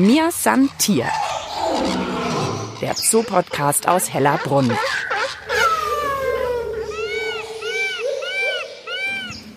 Mir San Tier. Der Zoo-Podcast aus Hellerbrunn.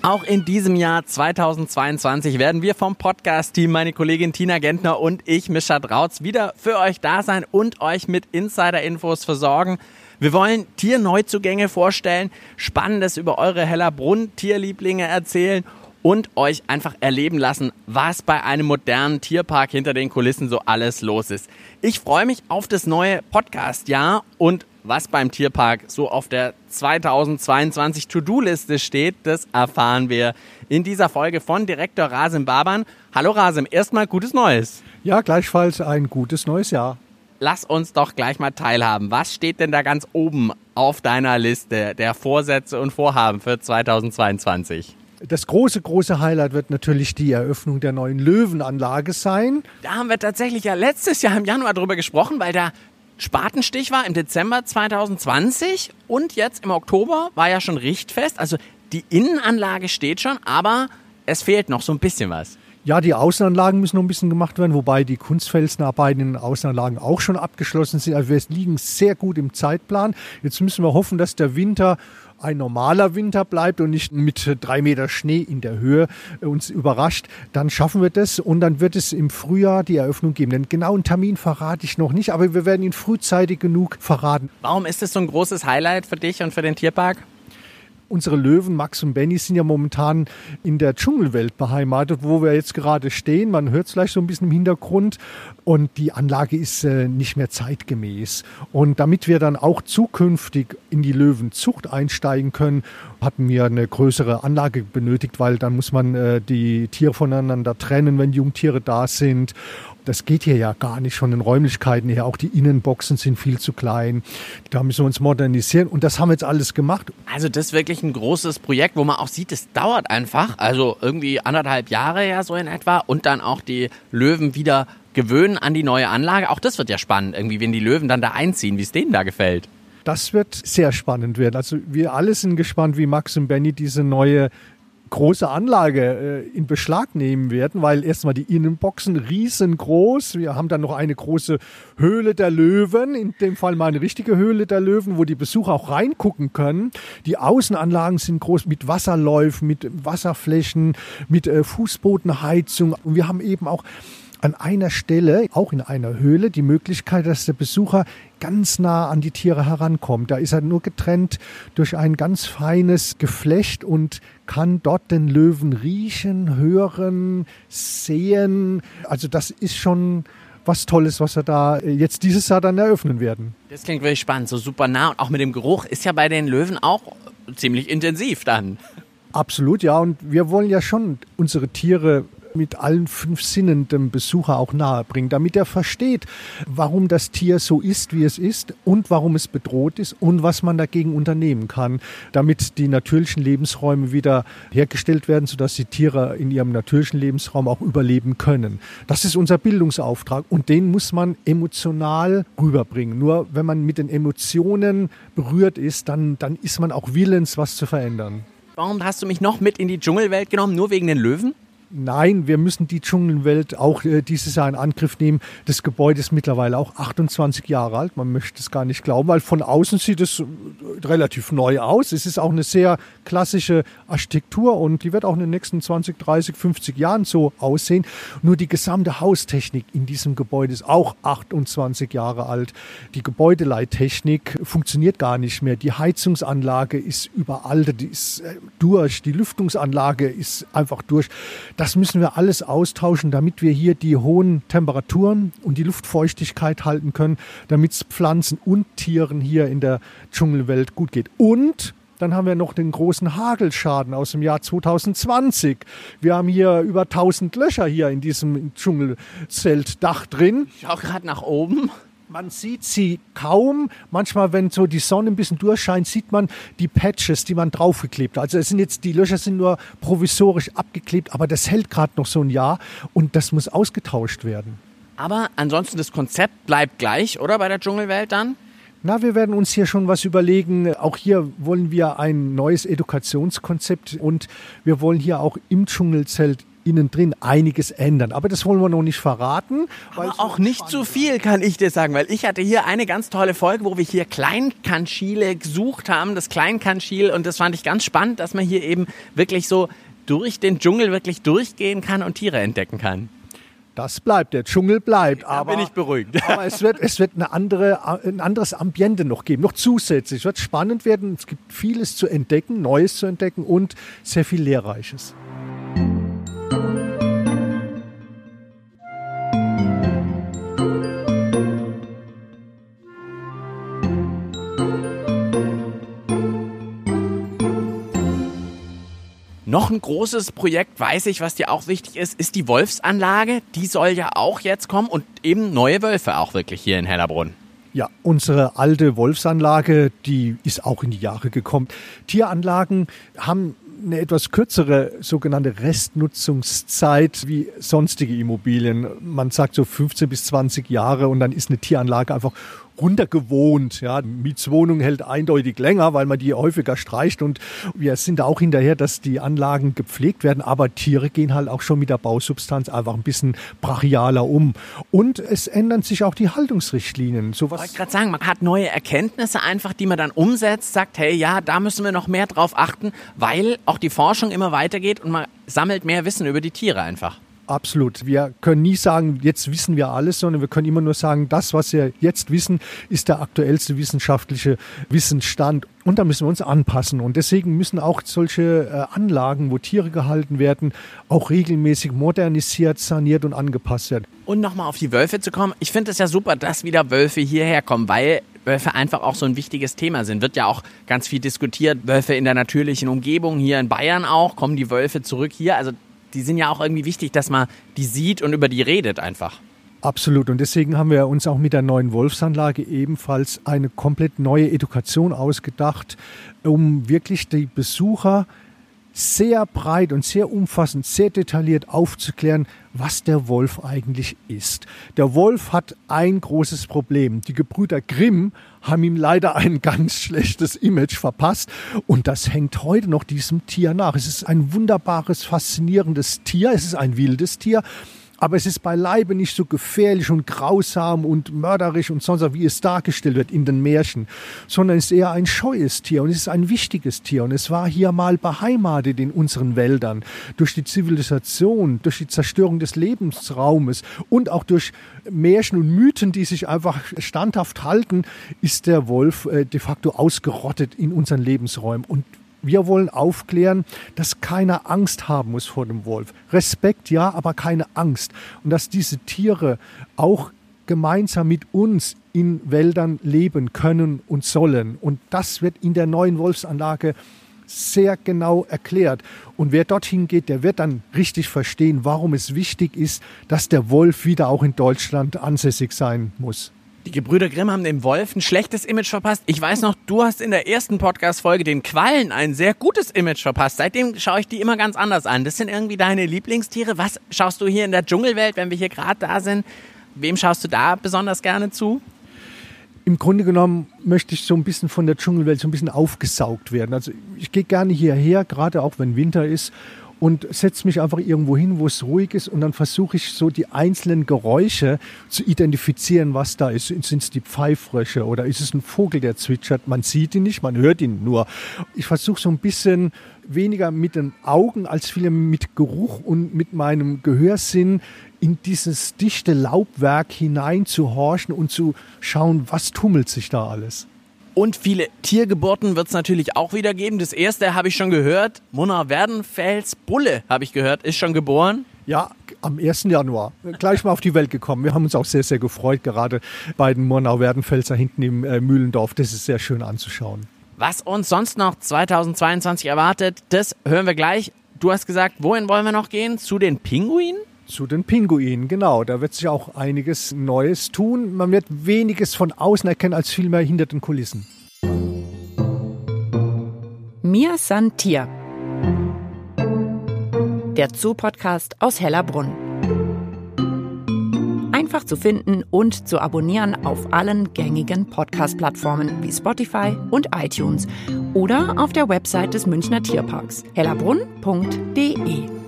Auch in diesem Jahr 2022 werden wir vom Podcast-Team, meine Kollegin Tina Gentner und ich, Mischa Drautz, wieder für euch da sein und euch mit Insider-Infos versorgen. Wir wollen Tierneuzugänge vorstellen, Spannendes über eure Hellerbrunn-Tierlieblinge erzählen und euch einfach erleben lassen, was bei einem modernen Tierpark hinter den Kulissen so alles los ist. Ich freue mich auf das neue Podcast-Jahr und was beim Tierpark so auf der 2022 To-Do-Liste steht, das erfahren wir in dieser Folge von Direktor Rasim Baban. Hallo Rasim, erstmal gutes Neues. Ja, gleichfalls ein gutes neues Jahr. Lass uns doch gleich mal teilhaben. Was steht denn da ganz oben auf deiner Liste der Vorsätze und Vorhaben für 2022? Das große, große Highlight wird natürlich die Eröffnung der neuen Löwenanlage sein. Da haben wir tatsächlich ja letztes Jahr im Januar drüber gesprochen, weil da Spatenstich war im Dezember 2020 und jetzt im Oktober war ja schon Richtfest. Also die Innenanlage steht schon, aber es fehlt noch so ein bisschen was. Ja, die Außenanlagen müssen noch ein bisschen gemacht werden, wobei die Kunstfelsenarbeiten in den Außenanlagen auch schon abgeschlossen sind. Also wir liegen sehr gut im Zeitplan. Jetzt müssen wir hoffen, dass der Winter ein normaler Winter bleibt und nicht mit drei Meter Schnee in der Höhe uns überrascht, dann schaffen wir das und dann wird es im Frühjahr die Eröffnung geben. Den genauen Termin verrate ich noch nicht, aber wir werden ihn frühzeitig genug verraten. Warum ist es so ein großes Highlight für dich und für den Tierpark? unsere Löwen, Max und Benny, sind ja momentan in der Dschungelwelt beheimatet, wo wir jetzt gerade stehen. Man hört es vielleicht so ein bisschen im Hintergrund. Und die Anlage ist äh, nicht mehr zeitgemäß. Und damit wir dann auch zukünftig in die Löwenzucht einsteigen können, hatten wir eine größere Anlage benötigt, weil dann muss man äh, die Tiere voneinander trennen, wenn Jungtiere da sind. Das geht hier ja gar nicht von den Räumlichkeiten her. Auch die Innenboxen sind viel zu klein. Da müssen wir uns modernisieren. Und das haben wir jetzt alles gemacht. Also das ist wirklich ein großes Projekt, wo man auch sieht, es dauert einfach. Also irgendwie anderthalb Jahre ja so in etwa. Und dann auch die Löwen wieder gewöhnen an die neue Anlage. Auch das wird ja spannend, irgendwie, wenn die Löwen dann da einziehen, wie es denen da gefällt. Das wird sehr spannend werden. Also wir alle sind gespannt, wie Max und Benny diese neue große Anlage äh, in Beschlag nehmen werden, weil erstmal die Innenboxen riesengroß. Wir haben dann noch eine große Höhle der Löwen, in dem Fall mal eine richtige Höhle der Löwen, wo die Besucher auch reingucken können. Die Außenanlagen sind groß mit Wasserläufen, mit Wasserflächen, mit äh, Fußbodenheizung. Und wir haben eben auch an einer Stelle, auch in einer Höhle, die Möglichkeit, dass der Besucher ganz nah an die Tiere herankommt. Da ist er nur getrennt durch ein ganz feines Geflecht und kann dort den Löwen riechen, hören, sehen. Also das ist schon was Tolles, was wir da jetzt dieses Jahr dann eröffnen werden. Das klingt wirklich spannend, so super nah und auch mit dem Geruch ist ja bei den Löwen auch ziemlich intensiv dann. Absolut, ja. Und wir wollen ja schon unsere Tiere mit allen fünf Sinnen dem Besucher auch nahebringen, damit er versteht, warum das Tier so ist, wie es ist und warum es bedroht ist und was man dagegen unternehmen kann, damit die natürlichen Lebensräume wieder hergestellt werden, sodass die Tiere in ihrem natürlichen Lebensraum auch überleben können. Das ist unser Bildungsauftrag und den muss man emotional rüberbringen. Nur wenn man mit den Emotionen berührt ist, dann, dann ist man auch willens, was zu verändern. Warum hast du mich noch mit in die Dschungelwelt genommen? Nur wegen den Löwen? Nein, wir müssen die Dschungelwelt auch äh, dieses Jahr in Angriff nehmen. Das Gebäude ist mittlerweile auch 28 Jahre alt. Man möchte es gar nicht glauben, weil von außen sieht es äh, relativ neu aus. Es ist auch eine sehr klassische Architektur und die wird auch in den nächsten 20, 30, 50 Jahren so aussehen. Nur die gesamte Haustechnik in diesem Gebäude ist auch 28 Jahre alt. Die Gebäudeleittechnik funktioniert gar nicht mehr. Die Heizungsanlage ist überaltet, die ist äh, durch. Die Lüftungsanlage ist einfach durch. Das müssen wir alles austauschen, damit wir hier die hohen Temperaturen und die Luftfeuchtigkeit halten können, damit es Pflanzen und Tieren hier in der Dschungelwelt gut geht. Und dann haben wir noch den großen Hagelschaden aus dem Jahr 2020. Wir haben hier über 1000 Löcher hier in diesem Dschungelzeltdach drin. Ich auch gerade nach oben. Man sieht sie kaum. Manchmal, wenn so die Sonne ein bisschen durchscheint, sieht man die Patches, die man draufgeklebt hat. Also es sind jetzt, die Löcher sind nur provisorisch abgeklebt, aber das hält gerade noch so ein Jahr und das muss ausgetauscht werden. Aber ansonsten das Konzept bleibt gleich, oder bei der Dschungelwelt dann? Na, wir werden uns hier schon was überlegen. Auch hier wollen wir ein neues Edukationskonzept und wir wollen hier auch im Dschungelzelt innen drin einiges ändern. Aber das wollen wir noch nicht verraten. Aber auch nicht zu viel, kann ich dir sagen, weil ich hatte hier eine ganz tolle Folge, wo wir hier Kleinkanschile gesucht haben, das Kleinkanschil und das fand ich ganz spannend, dass man hier eben wirklich so durch den Dschungel wirklich durchgehen kann und Tiere entdecken kann. Das bleibt, der Dschungel bleibt. Da aber, bin ich beruhigt. aber es wird, es wird eine andere, ein anderes Ambiente noch geben, noch zusätzlich. Es wird spannend werden. Es gibt vieles zu entdecken, Neues zu entdecken und sehr viel Lehrreiches. Noch ein großes Projekt, weiß ich, was dir auch wichtig ist, ist die Wolfsanlage. Die soll ja auch jetzt kommen und eben neue Wölfe auch wirklich hier in Hellerbrunn. Ja, unsere alte Wolfsanlage, die ist auch in die Jahre gekommen. Tieranlagen haben eine etwas kürzere sogenannte Restnutzungszeit wie sonstige Immobilien. Man sagt so 15 bis 20 Jahre und dann ist eine Tieranlage einfach runtergewohnt. Ja, Mietswohnung hält eindeutig länger, weil man die häufiger streicht und wir sind auch hinterher, dass die Anlagen gepflegt werden, aber Tiere gehen halt auch schon mit der Bausubstanz einfach ein bisschen brachialer um. Und es ändern sich auch die Haltungsrichtlinien. So was ich wollte gerade sagen, man hat neue Erkenntnisse einfach, die man dann umsetzt, sagt, hey, ja, da müssen wir noch mehr drauf achten, weil auch die Forschung immer weitergeht und man sammelt mehr Wissen über die Tiere einfach. Absolut. Wir können nie sagen, jetzt wissen wir alles, sondern wir können immer nur sagen, das, was wir jetzt wissen, ist der aktuellste wissenschaftliche Wissensstand. Und da müssen wir uns anpassen. Und deswegen müssen auch solche äh, Anlagen, wo Tiere gehalten werden, auch regelmäßig modernisiert, saniert und angepasst werden. Und nochmal auf die Wölfe zu kommen. Ich finde es ja super, dass wieder Wölfe hierher kommen, weil Wölfe einfach auch so ein wichtiges Thema sind. Wird ja auch ganz viel diskutiert. Wölfe in der natürlichen Umgebung, hier in Bayern auch, kommen die Wölfe zurück hier. Also die sind ja auch irgendwie wichtig, dass man die sieht und über die redet einfach. Absolut. Und deswegen haben wir uns auch mit der neuen Wolfsanlage ebenfalls eine komplett neue Education ausgedacht, um wirklich die Besucher sehr breit und sehr umfassend, sehr detailliert aufzuklären, was der Wolf eigentlich ist. Der Wolf hat ein großes Problem. Die Gebrüder Grimm haben ihm leider ein ganz schlechtes Image verpasst und das hängt heute noch diesem Tier nach. Es ist ein wunderbares, faszinierendes Tier, es ist ein wildes Tier aber es ist beileibe nicht so gefährlich und grausam und mörderisch und sonst wie es dargestellt wird in den Märchen, sondern es ist eher ein scheues Tier und es ist ein wichtiges Tier. Und es war hier mal beheimatet in unseren Wäldern durch die Zivilisation, durch die Zerstörung des Lebensraumes und auch durch Märchen und Mythen, die sich einfach standhaft halten, ist der Wolf äh, de facto ausgerottet in unseren Lebensräumen. Und wir wollen aufklären, dass keiner Angst haben muss vor dem Wolf. Respekt ja, aber keine Angst. Und dass diese Tiere auch gemeinsam mit uns in Wäldern leben können und sollen. Und das wird in der neuen Wolfsanlage sehr genau erklärt. Und wer dorthin geht, der wird dann richtig verstehen, warum es wichtig ist, dass der Wolf wieder auch in Deutschland ansässig sein muss. Die Gebrüder Grimm haben dem Wolf ein schlechtes Image verpasst. Ich weiß noch, du hast in der ersten Podcast-Folge den Quallen ein sehr gutes Image verpasst. Seitdem schaue ich die immer ganz anders an. Das sind irgendwie deine Lieblingstiere. Was schaust du hier in der Dschungelwelt, wenn wir hier gerade da sind? Wem schaust du da besonders gerne zu? Im Grunde genommen möchte ich so ein bisschen von der Dschungelwelt so ein bisschen aufgesaugt werden. Also ich gehe gerne hierher, gerade auch wenn Winter ist und setze mich einfach irgendwo hin, wo es ruhig ist und dann versuche ich so die einzelnen Geräusche zu identifizieren, was da ist. Sind es die Pfeifrösche oder ist es ein Vogel, der zwitschert? Man sieht ihn nicht, man hört ihn nur. Ich versuche so ein bisschen weniger mit den Augen als viel mit Geruch und mit meinem Gehörsinn in dieses dichte Laubwerk hinein zu horchen und zu schauen, was tummelt sich da alles. Und viele Tiergeburten wird es natürlich auch wieder geben. Das erste habe ich schon gehört. Mona Werdenfels Bulle, habe ich gehört, ist schon geboren. Ja, am 1. Januar. Gleich mal auf die Welt gekommen. Wir haben uns auch sehr, sehr gefreut, gerade bei den Murnau-Werdenfelser hinten im äh, Mühlendorf. Das ist sehr schön anzuschauen. Was uns sonst noch 2022 erwartet, das hören wir gleich. Du hast gesagt, wohin wollen wir noch gehen? Zu den Pinguinen? Zu den Pinguinen, genau. Da wird sich auch einiges Neues tun. Man wird weniges von außen erkennen als vielmehr hinter den Kulissen. Mir san Tier. Der Zoo-Podcast aus Hellerbrunn. Einfach zu finden und zu abonnieren auf allen gängigen Podcast-Plattformen wie Spotify und iTunes oder auf der Website des Münchner Tierparks hellerbrunn.de.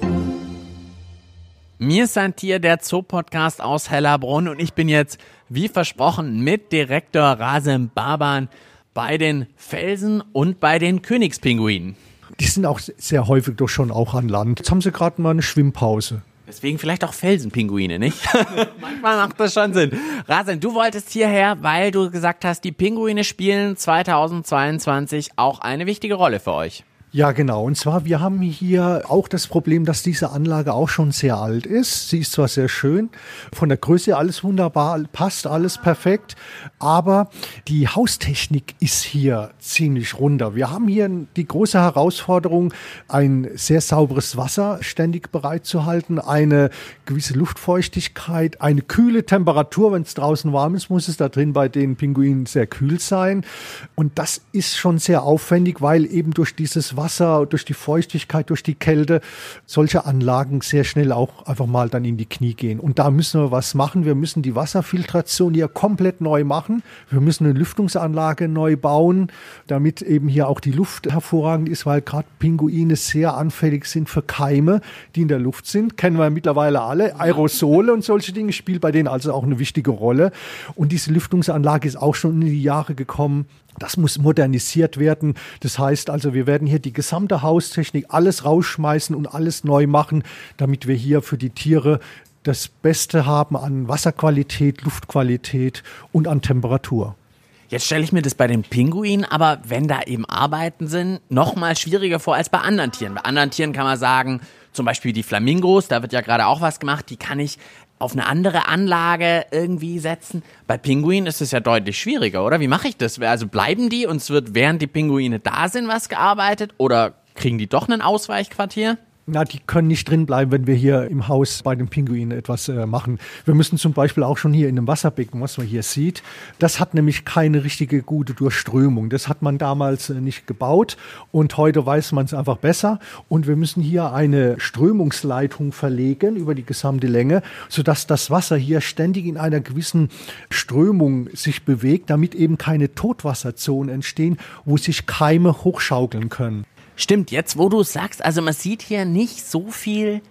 Mir ist ein Tier der Zoo-Podcast aus Hellerbrunn und ich bin jetzt, wie versprochen, mit Direktor Rasem Baban bei den Felsen und bei den Königspinguinen. Die sind auch sehr häufig doch schon auch an Land. Jetzt haben sie gerade mal eine Schwimmpause. Deswegen vielleicht auch Felsenpinguine, nicht? Manchmal macht das schon Sinn. Rasen, du wolltest hierher, weil du gesagt hast, die Pinguine spielen 2022 auch eine wichtige Rolle für euch. Ja, genau. Und zwar, wir haben hier auch das Problem, dass diese Anlage auch schon sehr alt ist. Sie ist zwar sehr schön, von der Größe alles wunderbar, passt alles perfekt, aber die Haustechnik ist hier ziemlich runter. Wir haben hier die große Herausforderung, ein sehr sauberes Wasser ständig bereitzuhalten, eine gewisse Luftfeuchtigkeit, eine kühle Temperatur. Wenn es draußen warm ist, muss es da drin bei den Pinguinen sehr kühl sein. Und das ist schon sehr aufwendig, weil eben durch dieses Wasser Wasser, durch die Feuchtigkeit, durch die Kälte, solche Anlagen sehr schnell auch einfach mal dann in die Knie gehen. Und da müssen wir was machen. Wir müssen die Wasserfiltration hier komplett neu machen. Wir müssen eine Lüftungsanlage neu bauen, damit eben hier auch die Luft hervorragend ist, weil gerade Pinguine sehr anfällig sind für Keime, die in der Luft sind. Kennen wir mittlerweile alle. Aerosole und solche Dinge spielen bei denen also auch eine wichtige Rolle. Und diese Lüftungsanlage ist auch schon in die Jahre gekommen. Das muss modernisiert werden. Das heißt also, wir werden hier die gesamte Haustechnik, alles rausschmeißen und alles neu machen, damit wir hier für die Tiere das Beste haben an Wasserqualität, Luftqualität und an Temperatur. Jetzt stelle ich mir das bei den Pinguinen, aber wenn da eben Arbeiten sind, noch mal schwieriger vor als bei anderen Tieren. Bei anderen Tieren kann man sagen, zum Beispiel die Flamingos, da wird ja gerade auch was gemacht, die kann ich auf eine andere Anlage irgendwie setzen. Bei Pinguinen ist es ja deutlich schwieriger, oder? Wie mache ich das? Also bleiben die und es wird während die Pinguine da sind was gearbeitet oder kriegen die doch ein Ausweichquartier? Na, die können nicht drin bleiben, wenn wir hier im Haus bei den Pinguinen etwas äh, machen. Wir müssen zum Beispiel auch schon hier in dem Wasserbecken, was man hier sieht, das hat nämlich keine richtige gute Durchströmung. Das hat man damals äh, nicht gebaut und heute weiß man es einfach besser. Und wir müssen hier eine Strömungsleitung verlegen über die gesamte Länge, sodass das Wasser hier ständig in einer gewissen Strömung sich bewegt, damit eben keine Totwasserzonen entstehen, wo sich Keime hochschaukeln können. Stimmt, jetzt wo du sagst, also man sieht hier nicht so viel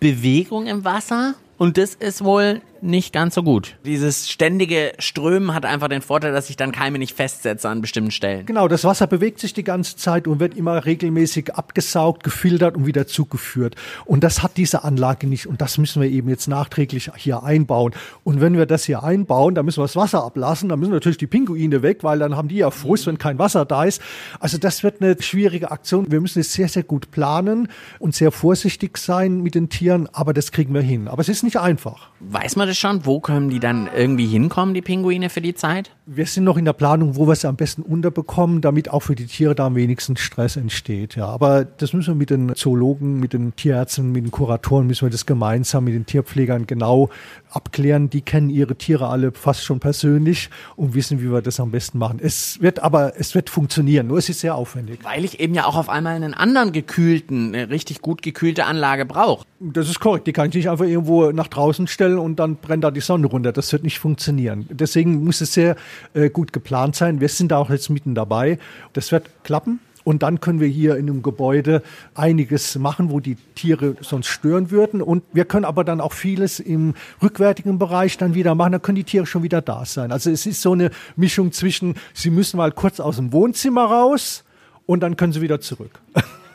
Bewegung im Wasser. Und das ist wohl nicht ganz so gut. Dieses ständige Strömen hat einfach den Vorteil, dass sich dann Keime nicht festsetzen an bestimmten Stellen. Genau, das Wasser bewegt sich die ganze Zeit und wird immer regelmäßig abgesaugt, gefiltert und wieder zugeführt. Und das hat diese Anlage nicht und das müssen wir eben jetzt nachträglich hier einbauen. Und wenn wir das hier einbauen, dann müssen wir das Wasser ablassen, dann müssen natürlich die Pinguine weg, weil dann haben die ja Frust, wenn kein Wasser da ist. Also das wird eine schwierige Aktion. Wir müssen es sehr, sehr gut planen und sehr vorsichtig sein mit den Tieren, aber das kriegen wir hin. Aber es ist nicht einfach. Weiß man das schon? Wo können die dann irgendwie hinkommen, die Pinguine für die Zeit? Wir sind noch in der Planung, wo wir sie am besten unterbekommen, damit auch für die Tiere da am wenigsten Stress entsteht. Ja, aber das müssen wir mit den Zoologen, mit den Tierärzten, mit den Kuratoren, müssen wir das gemeinsam mit den Tierpflegern genau abklären. Die kennen ihre Tiere alle fast schon persönlich und wissen, wie wir das am besten machen. Es wird aber, es wird funktionieren, nur es ist sehr aufwendig. Weil ich eben ja auch auf einmal einen anderen gekühlten, eine richtig gut gekühlte Anlage brauche. Das ist korrekt. Die kann ich nicht einfach irgendwo nach draußen stellen und dann brennt da die Sonne runter. Das wird nicht funktionieren. Deswegen muss es sehr äh, gut geplant sein. Wir sind da auch jetzt mitten dabei. Das wird klappen. Und dann können wir hier in einem Gebäude einiges machen, wo die Tiere sonst stören würden. Und wir können aber dann auch vieles im rückwärtigen Bereich dann wieder machen. Da können die Tiere schon wieder da sein. Also es ist so eine Mischung zwischen, sie müssen mal kurz aus dem Wohnzimmer raus und dann können sie wieder zurück.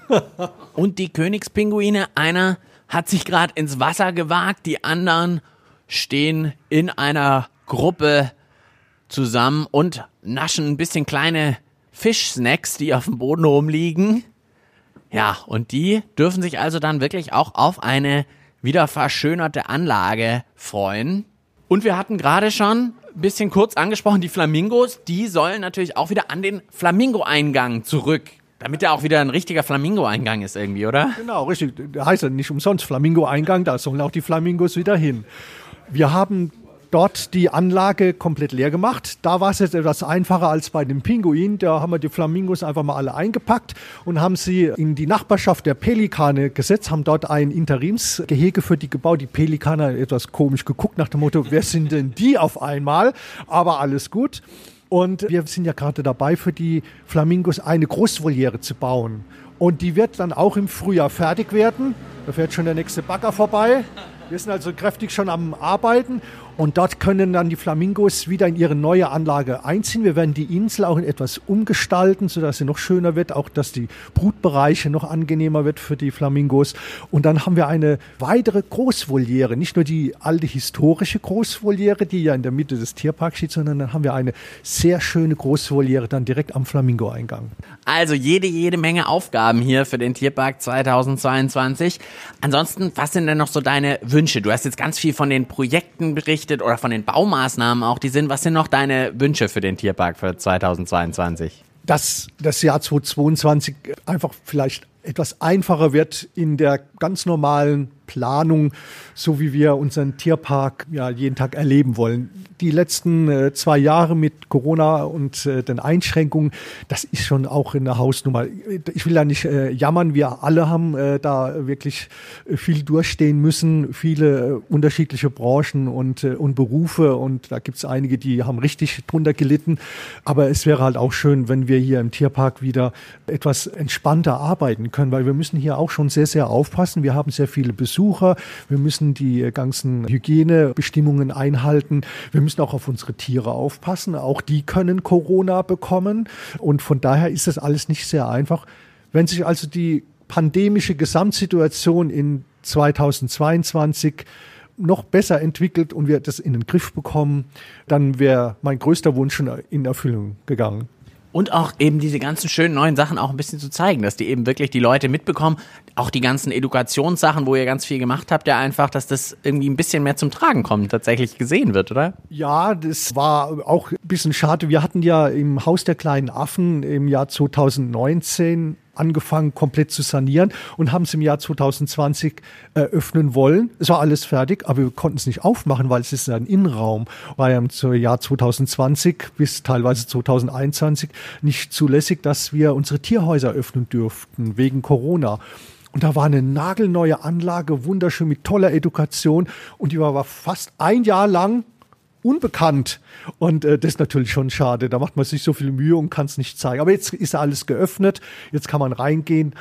und die Königspinguine, einer hat sich gerade ins Wasser gewagt, die anderen stehen in einer Gruppe zusammen und naschen ein bisschen kleine Fischsnacks, die auf dem Boden rumliegen. Ja, und die dürfen sich also dann wirklich auch auf eine wieder verschönerte Anlage freuen. Und wir hatten gerade schon ein bisschen kurz angesprochen, die Flamingos, die sollen natürlich auch wieder an den Flamingo-Eingang zurück. Damit er auch wieder ein richtiger Flamingo-Eingang ist irgendwie, oder? Genau, richtig. Der heißt ja nicht umsonst Flamingo-Eingang, da sollen auch die Flamingos wieder hin. Wir haben dort die Anlage komplett leer gemacht. Da war es jetzt etwas einfacher als bei den Pinguinen. Da haben wir die Flamingos einfach mal alle eingepackt und haben sie in die Nachbarschaft der Pelikane gesetzt, haben dort ein Interimsgehege für die gebaut. Die Pelikane haben etwas komisch geguckt nach dem Motto, wer sind denn die auf einmal? Aber alles gut. Und wir sind ja gerade dabei, für die Flamingos eine Großvoliere zu bauen. Und die wird dann auch im Frühjahr fertig werden. Da fährt schon der nächste Bagger vorbei. Wir sind also kräftig schon am Arbeiten und dort können dann die Flamingos wieder in ihre neue Anlage einziehen. Wir werden die Insel auch etwas umgestalten, sodass sie noch schöner wird, auch dass die Brutbereiche noch angenehmer wird für die Flamingos. Und dann haben wir eine weitere Großvoliere, nicht nur die alte historische Großvoliere, die ja in der Mitte des Tierparks steht, sondern dann haben wir eine sehr schöne Großvoliere dann direkt am Flamingo-Eingang. Also jede, jede Menge Aufgaben hier für den Tierpark 2022. Ansonsten, was sind denn noch so deine Wünsche? Du hast jetzt ganz viel von den Projekten berichtet berichtet oder von den Baumaßnahmen auch, die sind. Was sind noch deine Wünsche für den Tierpark für 2022? Dass das Jahr 2022 einfach vielleicht etwas einfacher wird in der ganz normalen Planung, so wie wir unseren Tierpark ja jeden Tag erleben wollen. Die letzten äh, zwei Jahre mit Corona und äh, den Einschränkungen, das ist schon auch in der Hausnummer. Ich will da nicht äh, jammern, wir alle haben äh, da wirklich viel durchstehen müssen, viele äh, unterschiedliche Branchen und, äh, und Berufe und da gibt es einige, die haben richtig drunter gelitten. Aber es wäre halt auch schön, wenn wir hier im Tierpark wieder etwas entspannter arbeiten können, weil wir müssen hier auch schon sehr, sehr aufpassen. Wir haben sehr viele Besucher Besucher. Wir müssen die ganzen Hygienebestimmungen einhalten. Wir müssen auch auf unsere Tiere aufpassen. Auch die können Corona bekommen. Und von daher ist das alles nicht sehr einfach. Wenn sich also die pandemische Gesamtsituation in 2022 noch besser entwickelt und wir das in den Griff bekommen, dann wäre mein größter Wunsch schon in Erfüllung gegangen und auch eben diese ganzen schönen neuen Sachen auch ein bisschen zu zeigen, dass die eben wirklich die Leute mitbekommen. Auch die ganzen Edukationssachen, wo ihr ganz viel gemacht habt, ja einfach, dass das irgendwie ein bisschen mehr zum Tragen kommt, tatsächlich gesehen wird, oder? Ja, das war auch ein bisschen schade. Wir hatten ja im Haus der kleinen Affen im Jahr 2019 angefangen, komplett zu sanieren und haben es im Jahr 2020 eröffnen wollen. Es war alles fertig, aber wir konnten es nicht aufmachen, weil es ist ein Innenraum. War ja im Jahr 2020 bis teilweise 2021 nicht zulässig, dass wir unsere Tierhäuser öffnen dürften wegen Corona. Und da war eine nagelneue Anlage, wunderschön mit toller Education. Und die war fast ein Jahr lang unbekannt. Und äh, das ist natürlich schon schade. Da macht man sich so viel Mühe und kann es nicht zeigen. Aber jetzt ist alles geöffnet. Jetzt kann man reingehen.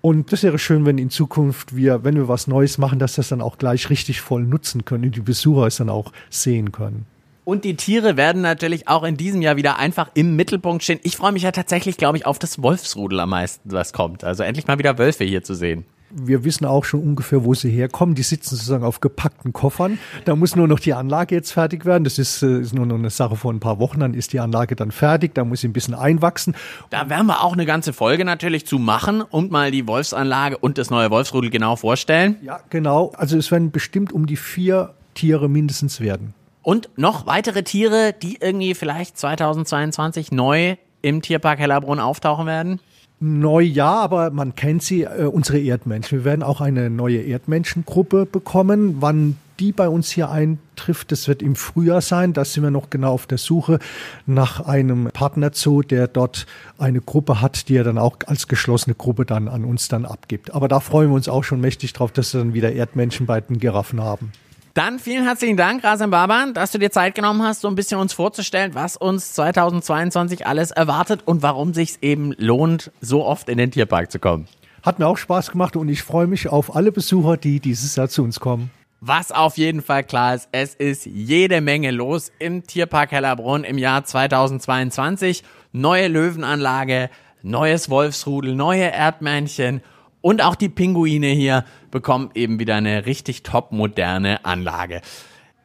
Und das wäre schön, wenn in Zukunft wir, wenn wir was Neues machen, dass das dann auch gleich richtig voll nutzen können und die Besucher es dann auch sehen können. Und die Tiere werden natürlich auch in diesem Jahr wieder einfach im Mittelpunkt stehen. Ich freue mich ja tatsächlich, glaube ich, auf das Wolfsrudel am meisten, was kommt. Also endlich mal wieder Wölfe hier zu sehen. Wir wissen auch schon ungefähr, wo sie herkommen. Die sitzen sozusagen auf gepackten Koffern. Da muss nur noch die Anlage jetzt fertig werden. Das ist, äh, ist nur noch eine Sache von ein paar Wochen. Dann ist die Anlage dann fertig. Da muss sie ein bisschen einwachsen. Da werden wir auch eine ganze Folge natürlich zu machen und mal die Wolfsanlage und das neue Wolfsrudel genau vorstellen. Ja, genau. Also es werden bestimmt um die vier Tiere mindestens werden. Und noch weitere Tiere, die irgendwie vielleicht 2022 neu im Tierpark Hellerbrunn auftauchen werden? Neu ja, aber man kennt sie, äh, unsere Erdmenschen. Wir werden auch eine neue Erdmenschengruppe bekommen. Wann die bei uns hier eintrifft, das wird im Frühjahr sein. Da sind wir noch genau auf der Suche nach einem Partnerzoo, der dort eine Gruppe hat, die er dann auch als geschlossene Gruppe dann an uns dann abgibt. Aber da freuen wir uns auch schon mächtig drauf, dass wir dann wieder Erdmenschen bei den Giraffen haben. Dann vielen herzlichen Dank, Rasen Baban, dass du dir Zeit genommen hast, so ein bisschen uns vorzustellen, was uns 2022 alles erwartet und warum sich eben lohnt, so oft in den Tierpark zu kommen. Hat mir auch Spaß gemacht und ich freue mich auf alle Besucher, die dieses Jahr zu uns kommen. Was auf jeden Fall klar ist, es ist jede Menge los im Tierpark Hellerbrunn im Jahr 2022. Neue Löwenanlage, neues Wolfsrudel, neue Erdmännchen und auch die Pinguine hier bekommen eben wieder eine richtig top moderne Anlage.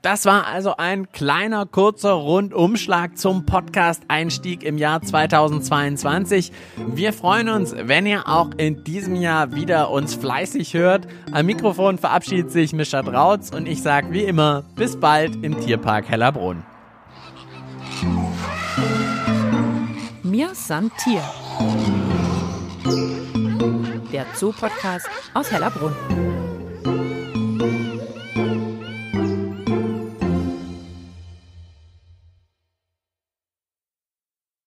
Das war also ein kleiner, kurzer Rundumschlag zum Podcast-Einstieg im Jahr 2022. Wir freuen uns, wenn ihr auch in diesem Jahr wieder uns fleißig hört. Am Mikrofon verabschiedet sich Mischa Drautz und ich sage wie immer, bis bald im Tierpark Hellerbrunn. Mir san Tier der Zoo-Podcast aus Hellerbrunn.